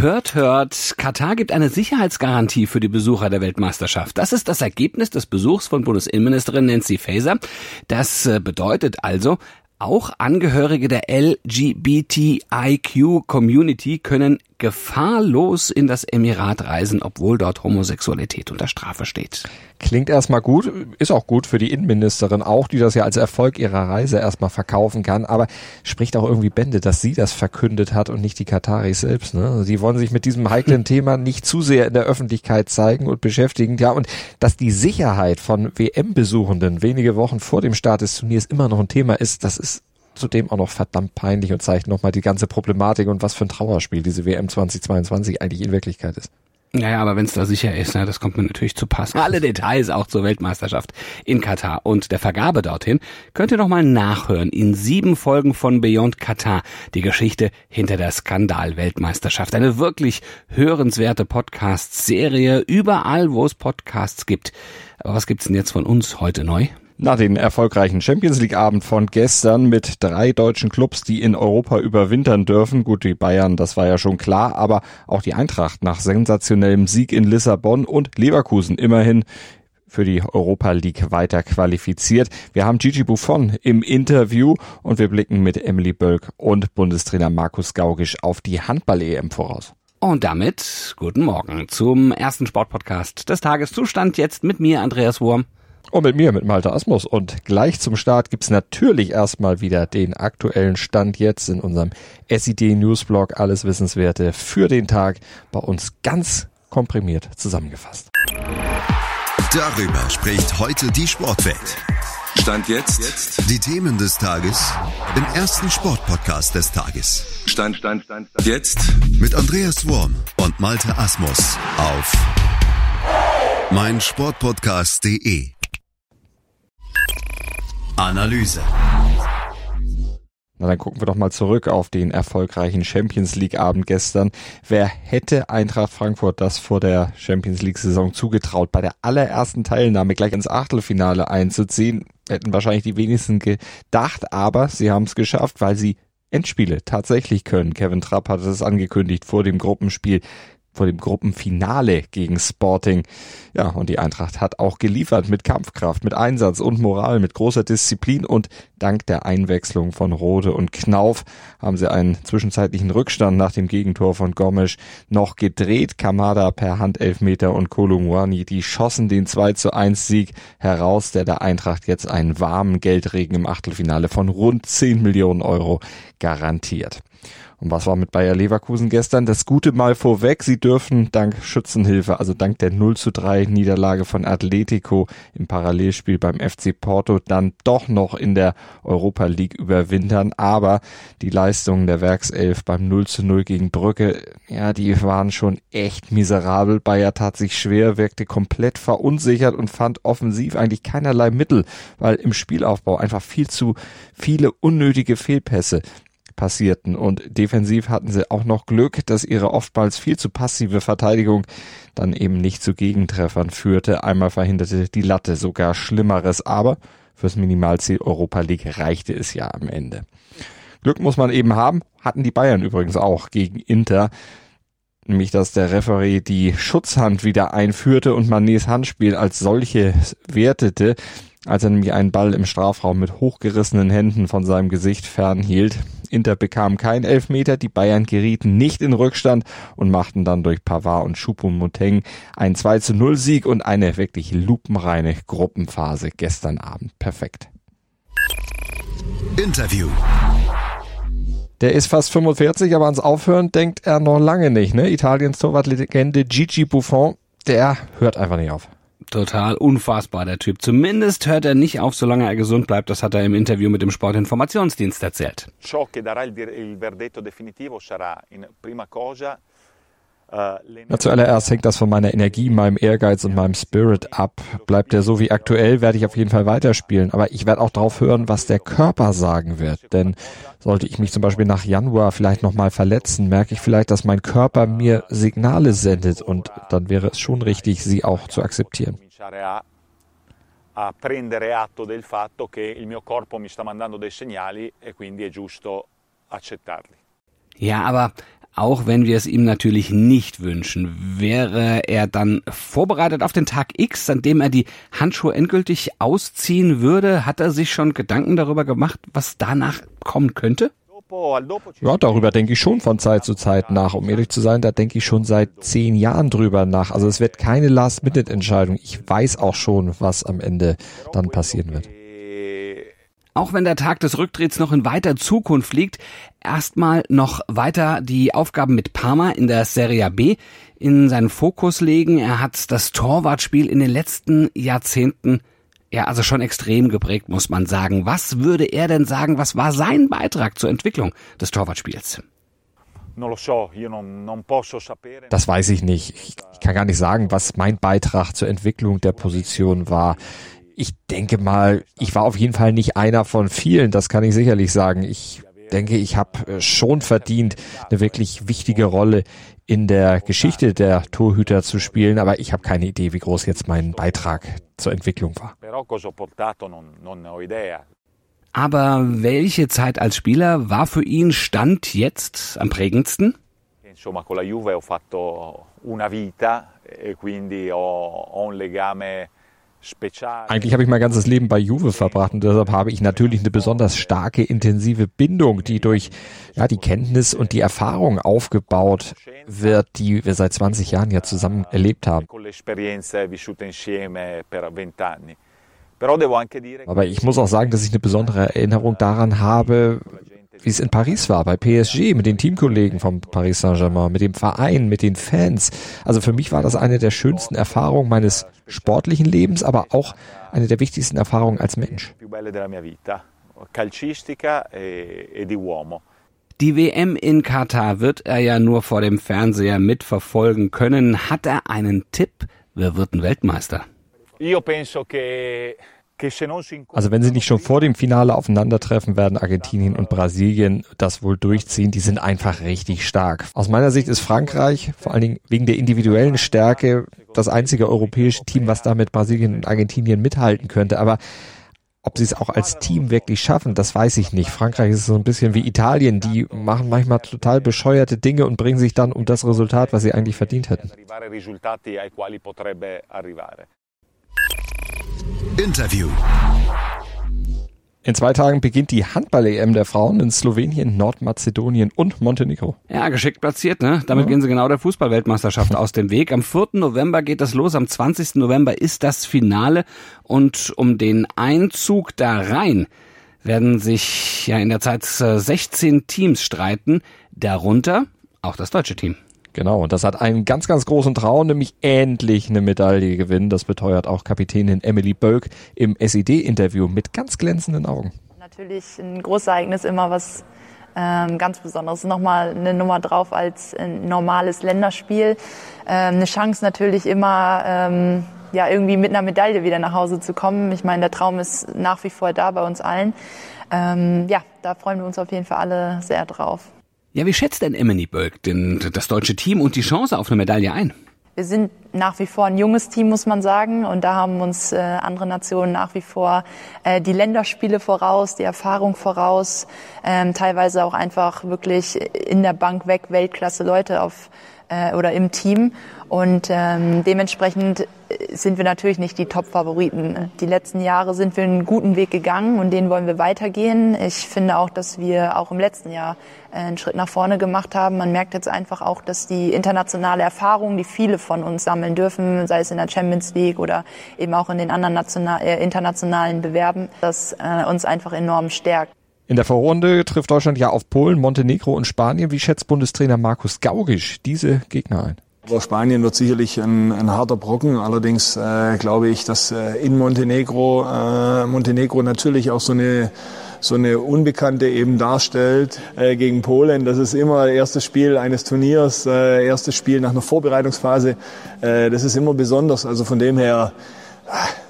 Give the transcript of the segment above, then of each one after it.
Hört, hört, Katar gibt eine Sicherheitsgarantie für die Besucher der Weltmeisterschaft. Das ist das Ergebnis des Besuchs von Bundesinnenministerin Nancy Faeser. Das äh, bedeutet also, auch Angehörige der LGBTIQ-Community können gefahrlos in das Emirat reisen, obwohl dort Homosexualität unter Strafe steht. Klingt erstmal gut, ist auch gut für die Innenministerin auch, die das ja als Erfolg ihrer Reise erstmal verkaufen kann, aber spricht auch irgendwie Bände, dass sie das verkündet hat und nicht die Kataris selbst. Ne? Sie wollen sich mit diesem heiklen Thema nicht zu sehr in der Öffentlichkeit zeigen und beschäftigen. Ja, und dass die Sicherheit von WM-Besuchenden wenige Wochen vor dem Start des Turniers immer noch ein Thema ist, das ist zudem auch noch verdammt peinlich und zeigt nochmal die ganze Problematik und was für ein Trauerspiel diese WM 2022 eigentlich in Wirklichkeit ist. Naja, aber wenn es da sicher ist, ne, das kommt mir natürlich zu passen. Alle Details auch zur Weltmeisterschaft in Katar und der Vergabe dorthin könnt ihr nochmal nachhören in sieben Folgen von Beyond Katar, die Geschichte hinter der Skandal-Weltmeisterschaft. Eine wirklich hörenswerte Podcast-Serie, überall, wo es Podcasts gibt. Aber was gibt's denn jetzt von uns heute neu? Nach den erfolgreichen Champions League Abend von gestern mit drei deutschen Clubs, die in Europa überwintern dürfen. Gut, die Bayern, das war ja schon klar, aber auch die Eintracht nach sensationellem Sieg in Lissabon und Leverkusen immerhin für die Europa League weiter qualifiziert. Wir haben Gigi Buffon im Interview und wir blicken mit Emily Bölk und Bundestrainer Markus Gaugisch auf die Handball-EM voraus. Und damit guten Morgen zum ersten Sportpodcast des Tages. Zustand jetzt mit mir, Andreas Wurm. Und mit mir, mit Malte Asmus. Und gleich zum Start gibt's natürlich erstmal wieder den aktuellen Stand jetzt in unserem SID Newsblog. Alles Wissenswerte für den Tag bei uns ganz komprimiert zusammengefasst. Darüber spricht heute die Sportwelt. Stand jetzt. jetzt. Die Themen des Tages im ersten Sportpodcast des Tages. Stand, Stand, Stand, Stand. Jetzt mit Andreas Worm und Malte Asmus auf meinsportpodcast.de. Analyse. Na, dann gucken wir doch mal zurück auf den erfolgreichen Champions League Abend gestern. Wer hätte Eintracht Frankfurt das vor der Champions League Saison zugetraut, bei der allerersten Teilnahme gleich ins Achtelfinale einzuziehen? Hätten wahrscheinlich die wenigsten gedacht, aber sie haben es geschafft, weil sie Endspiele tatsächlich können. Kevin Trapp hatte es angekündigt vor dem Gruppenspiel vor dem Gruppenfinale gegen Sporting. Ja, und die Eintracht hat auch geliefert mit Kampfkraft, mit Einsatz und Moral, mit großer Disziplin und dank der Einwechslung von Rode und Knauf haben sie einen zwischenzeitlichen Rückstand nach dem Gegentor von Gomes noch gedreht. Kamada per Handelfmeter und Kolumwani, die schossen den 2 zu 1 Sieg heraus, der der Eintracht jetzt einen warmen Geldregen im Achtelfinale von rund 10 Millionen Euro garantiert. Und was war mit Bayer Leverkusen gestern? Das Gute mal vorweg. Sie dürfen dank Schützenhilfe, also dank der 0 zu 3 Niederlage von Atletico im Parallelspiel beim FC Porto dann doch noch in der Europa League überwintern. Aber die Leistungen der Werkself beim 0 zu 0 gegen Brücke, ja, die waren schon echt miserabel. Bayer tat sich schwer, wirkte komplett verunsichert und fand offensiv eigentlich keinerlei Mittel, weil im Spielaufbau einfach viel zu viele unnötige Fehlpässe passierten. Und defensiv hatten sie auch noch Glück, dass ihre oftmals viel zu passive Verteidigung dann eben nicht zu Gegentreffern führte. Einmal verhinderte die Latte sogar Schlimmeres, aber fürs Minimalziel Europa League reichte es ja am Ende. Glück muss man eben haben, hatten die Bayern übrigens auch gegen Inter nämlich dass der Referee die Schutzhand wieder einführte und Manets Handspiel als solche wertete als er nämlich einen Ball im Strafraum mit hochgerissenen Händen von seinem Gesicht fernhielt. Inter bekam kein Elfmeter, die Bayern gerieten nicht in Rückstand und machten dann durch Pavard und Choupo-Moting einen 2 zu 0 Sieg und eine wirklich lupenreine Gruppenphase gestern Abend. Perfekt. Interview. Der ist fast 45, aber ans Aufhören denkt er noch lange nicht. Ne? Italiens Torwartlegende Gigi Buffon, der hört einfach nicht auf. Total unfassbar, der Typ. Zumindest hört er nicht auf, solange er gesund bleibt. Das hat er im Interview mit dem Sportinformationsdienst erzählt. Ciò che darà il, verdetto definitivo sarà in prima cosa na, zuallererst hängt das von meiner Energie, meinem Ehrgeiz und meinem Spirit ab. Bleibt er so wie aktuell, werde ich auf jeden Fall weiterspielen. Aber ich werde auch darauf hören, was der Körper sagen wird. Denn sollte ich mich zum Beispiel nach Januar vielleicht nochmal verletzen, merke ich vielleicht, dass mein Körper mir Signale sendet. Und dann wäre es schon richtig, sie auch zu akzeptieren. a prendere atto del fatto che il mio corpo mi sta mandando dei segnali e quindi è giusto accettarli. Ja, aber auch wenn wir es ihm natürlich nicht wünschen. Wäre er dann vorbereitet auf den Tag X, an dem er die Handschuhe endgültig ausziehen würde? Hat er sich schon Gedanken darüber gemacht, was danach kommen könnte? Ja, darüber denke ich schon von Zeit zu Zeit nach. Um ehrlich zu sein, da denke ich schon seit zehn Jahren drüber nach. Also es wird keine Last-Minute-Entscheidung. Ich weiß auch schon, was am Ende dann passieren wird. Auch wenn der Tag des Rücktritts noch in weiter Zukunft liegt, erstmal noch weiter die Aufgaben mit Parma in der Serie B in seinen Fokus legen. Er hat das Torwartspiel in den letzten Jahrzehnten ja also schon extrem geprägt, muss man sagen. Was würde er denn sagen, was war sein Beitrag zur Entwicklung des Torwartspiels? Das weiß ich nicht. Ich kann gar nicht sagen, was mein Beitrag zur Entwicklung der Position war ich denke mal, ich war auf jeden Fall nicht einer von vielen, das kann ich sicherlich sagen. Ich denke, ich habe äh, schon verdient, eine wirklich wichtige Rolle in der Geschichte der Torhüter zu spielen, aber ich habe keine Idee, wie groß jetzt mein Beitrag zur Entwicklung war. Aber welche Zeit als Spieler war für ihn Stand jetzt am prägendsten? Insomma, con la Juve ho fatto una vita e quindi ho, ho un legame eigentlich habe ich mein ganzes Leben bei Juve verbracht und deshalb habe ich natürlich eine besonders starke, intensive Bindung, die durch ja, die Kenntnis und die Erfahrung aufgebaut wird, die wir seit 20 Jahren ja zusammen erlebt haben. Aber ich muss auch sagen, dass ich eine besondere Erinnerung daran habe, wie es in Paris war, bei PSG, mit den Teamkollegen vom Paris Saint-Germain, mit dem Verein, mit den Fans. Also für mich war das eine der schönsten Erfahrungen meines sportlichen Lebens, aber auch eine der wichtigsten Erfahrungen als Mensch. Die WM in Katar wird er ja nur vor dem Fernseher mitverfolgen können. Hat er einen Tipp? Wer wird ein Weltmeister? Penso che also wenn sie nicht schon vor dem Finale aufeinandertreffen, werden Argentinien und Brasilien das wohl durchziehen. Die sind einfach richtig stark. Aus meiner Sicht ist Frankreich, vor allen Dingen wegen der individuellen Stärke, das einzige europäische Team, was da mit Brasilien und Argentinien mithalten könnte. Aber ob sie es auch als Team wirklich schaffen, das weiß ich nicht. Frankreich ist so ein bisschen wie Italien. Die machen manchmal total bescheuerte Dinge und bringen sich dann um das Resultat, was sie eigentlich verdient hätten. Interview. In zwei Tagen beginnt die Handball-EM der Frauen in Slowenien, Nordmazedonien und Montenegro. Ja, geschickt platziert, ne? Damit ja. gehen sie genau der Fußballweltmeisterschaft aus dem Weg. Am 4. November geht das los, am 20. November ist das Finale und um den Einzug da rein werden sich ja in der Zeit 16 äh, Teams streiten, darunter auch das deutsche Team. Genau, und das hat einen ganz, ganz großen Traum, nämlich endlich eine Medaille gewinnen. Das beteuert auch Kapitänin Emily Bölk im SED-Interview mit ganz glänzenden Augen. Natürlich ein großes Ereignis, immer was ähm, ganz Besonderes. Nochmal eine Nummer drauf als ein normales Länderspiel. Ähm, eine Chance natürlich immer, ähm, ja, irgendwie mit einer Medaille wieder nach Hause zu kommen. Ich meine, der Traum ist nach wie vor da bei uns allen. Ähm, ja, da freuen wir uns auf jeden Fall alle sehr drauf. Ja, wie schätzt denn Emily Bölk denn das deutsche Team und die Chance auf eine Medaille ein? Wir sind nach wie vor ein junges Team, muss man sagen. Und da haben uns äh, andere Nationen nach wie vor äh, die Länderspiele voraus, die Erfahrung voraus, ähm, teilweise auch einfach wirklich in der Bank weg Weltklasse Leute auf äh, oder im Team. Und ähm, dementsprechend sind wir natürlich nicht die Top-Favoriten. Die letzten Jahre sind wir einen guten Weg gegangen und den wollen wir weitergehen. Ich finde auch, dass wir auch im letzten Jahr äh, einen Schritt nach vorne gemacht haben. Man merkt jetzt einfach auch, dass die internationale Erfahrung, die viele von uns sammeln dürfen, sei es in der Champions League oder eben auch in den anderen national, äh, internationalen Bewerben, das äh, uns einfach enorm stärkt. In der Vorrunde trifft Deutschland ja auf Polen, Montenegro und Spanien. Wie schätzt Bundestrainer Markus Gaurisch diese Gegner ein? Spanien wird sicherlich ein, ein harter Brocken. Allerdings äh, glaube ich, dass äh, in Montenegro, äh, Montenegro natürlich auch so eine so eine Unbekannte eben darstellt äh, gegen Polen. Das ist immer erstes Spiel eines Turniers, äh, erstes Spiel nach einer Vorbereitungsphase. Äh, das ist immer besonders. Also von dem her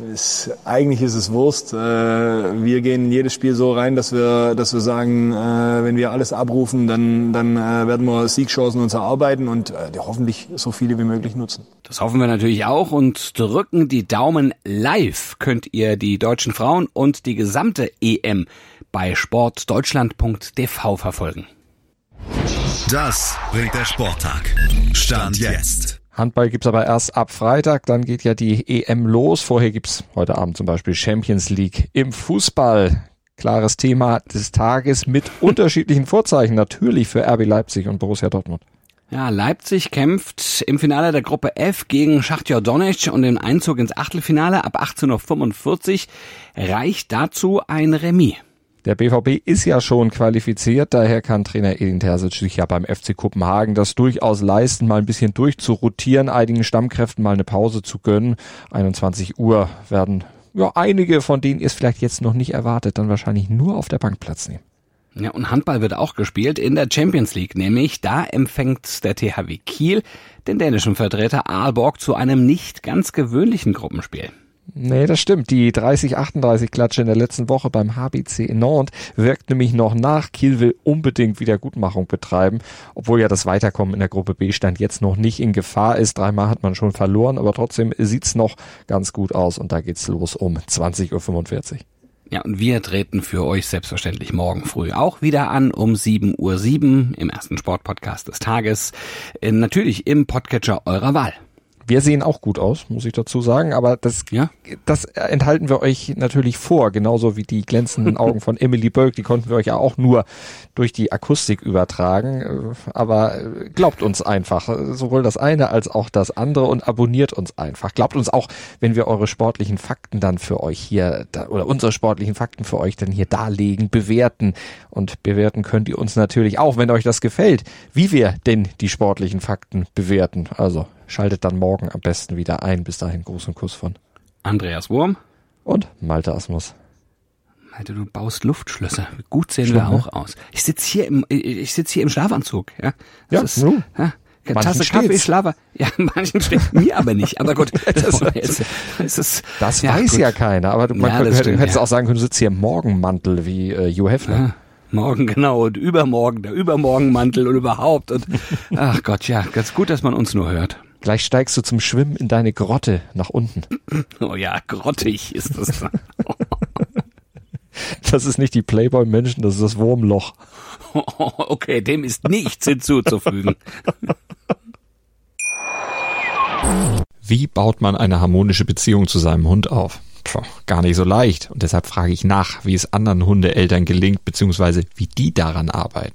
ist, eigentlich ist es Wurst. Äh, wir gehen in jedes Spiel so rein, dass wir, dass wir sagen, äh, wenn wir alles abrufen, dann, dann äh, werden wir Siegchancen uns erarbeiten und hoffentlich so viele wie möglich nutzen. Das hoffen wir natürlich auch und drücken die Daumen live. Könnt ihr die deutschen Frauen und die gesamte EM bei sportdeutschland.tv verfolgen. Das bringt der Sporttag. Stand jetzt. Handball gibt's aber erst ab Freitag, dann geht ja die EM los. Vorher gibt's heute Abend zum Beispiel Champions League im Fußball. Klares Thema des Tages mit unterschiedlichen Vorzeichen natürlich für RB Leipzig und Borussia Dortmund. Ja, Leipzig kämpft im Finale der Gruppe F gegen Schachtjor Donetsk und den Einzug ins Achtelfinale ab 18.45 Uhr reicht dazu ein Remis. Der BVB ist ja schon qualifiziert, daher kann Trainer Edin Terzic sich ja beim FC Kopenhagen das durchaus leisten, mal ein bisschen durchzurotieren, einigen Stammkräften mal eine Pause zu gönnen. 21 Uhr werden ja einige, von denen ihr es vielleicht jetzt noch nicht erwartet, dann wahrscheinlich nur auf der Bank Platz nehmen. Ja, und Handball wird auch gespielt in der Champions League, nämlich da empfängt der THW Kiel den dänischen Vertreter Aalborg zu einem nicht ganz gewöhnlichen Gruppenspiel. Nee, das stimmt. Die 30-38-Klatsche in der letzten Woche beim HBC in Nantes wirkt nämlich noch nach. Kiel will unbedingt Wiedergutmachung betreiben, obwohl ja das Weiterkommen in der Gruppe B stand jetzt noch nicht in Gefahr ist. Dreimal hat man schon verloren, aber trotzdem sieht's noch ganz gut aus und da geht's los um 20.45 Uhr. Ja, und wir treten für euch selbstverständlich morgen früh auch wieder an um 7.07 Uhr im ersten Sportpodcast des Tages. Äh, natürlich im Podcatcher eurer Wahl. Wir sehen auch gut aus, muss ich dazu sagen, aber das, ja? das enthalten wir euch natürlich vor, genauso wie die glänzenden Augen von Emily Bölk, die konnten wir euch ja auch nur durch die Akustik übertragen. Aber glaubt uns einfach, sowohl das eine als auch das andere und abonniert uns einfach. Glaubt uns auch, wenn wir eure sportlichen Fakten dann für euch hier, oder unsere sportlichen Fakten für euch dann hier darlegen, bewerten. Und bewerten könnt ihr uns natürlich auch, wenn euch das gefällt, wie wir denn die sportlichen Fakten bewerten. Also Schaltet dann morgen am besten wieder ein. Bis dahin, großen Kuss von Andreas Wurm und Malte Asmus. Malte, du baust Luftschlösser. Gut sehen Schon, wir auch aus. Ich sitze hier im, ich sitze hier im Schlafanzug. Ja, das ja, ist, ja Tasse Kaffee, Schlafer. Ja, manchen steht mir aber nicht. Aber gut, das, jetzt, das, ist, das ja, weiß gut. ja keiner. Aber man ja, könnte, stimmt, hättest ja. auch sagen können, du sitzt hier im Morgenmantel wie äh, Hugh Hefner. Ja. Morgen, genau, und übermorgen, der Übermorgenmantel und überhaupt. Und ach Gott, ja, ganz gut, dass man uns nur hört. Gleich steigst du zum Schwimmen in deine Grotte nach unten. Oh ja, grottig ist das. das ist nicht die Playboy-Menschen, das ist das Wurmloch. Okay, dem ist nichts hinzuzufügen. Wie baut man eine harmonische Beziehung zu seinem Hund auf? Puh, gar nicht so leicht. Und deshalb frage ich nach, wie es anderen Hundeeltern gelingt, beziehungsweise wie die daran arbeiten.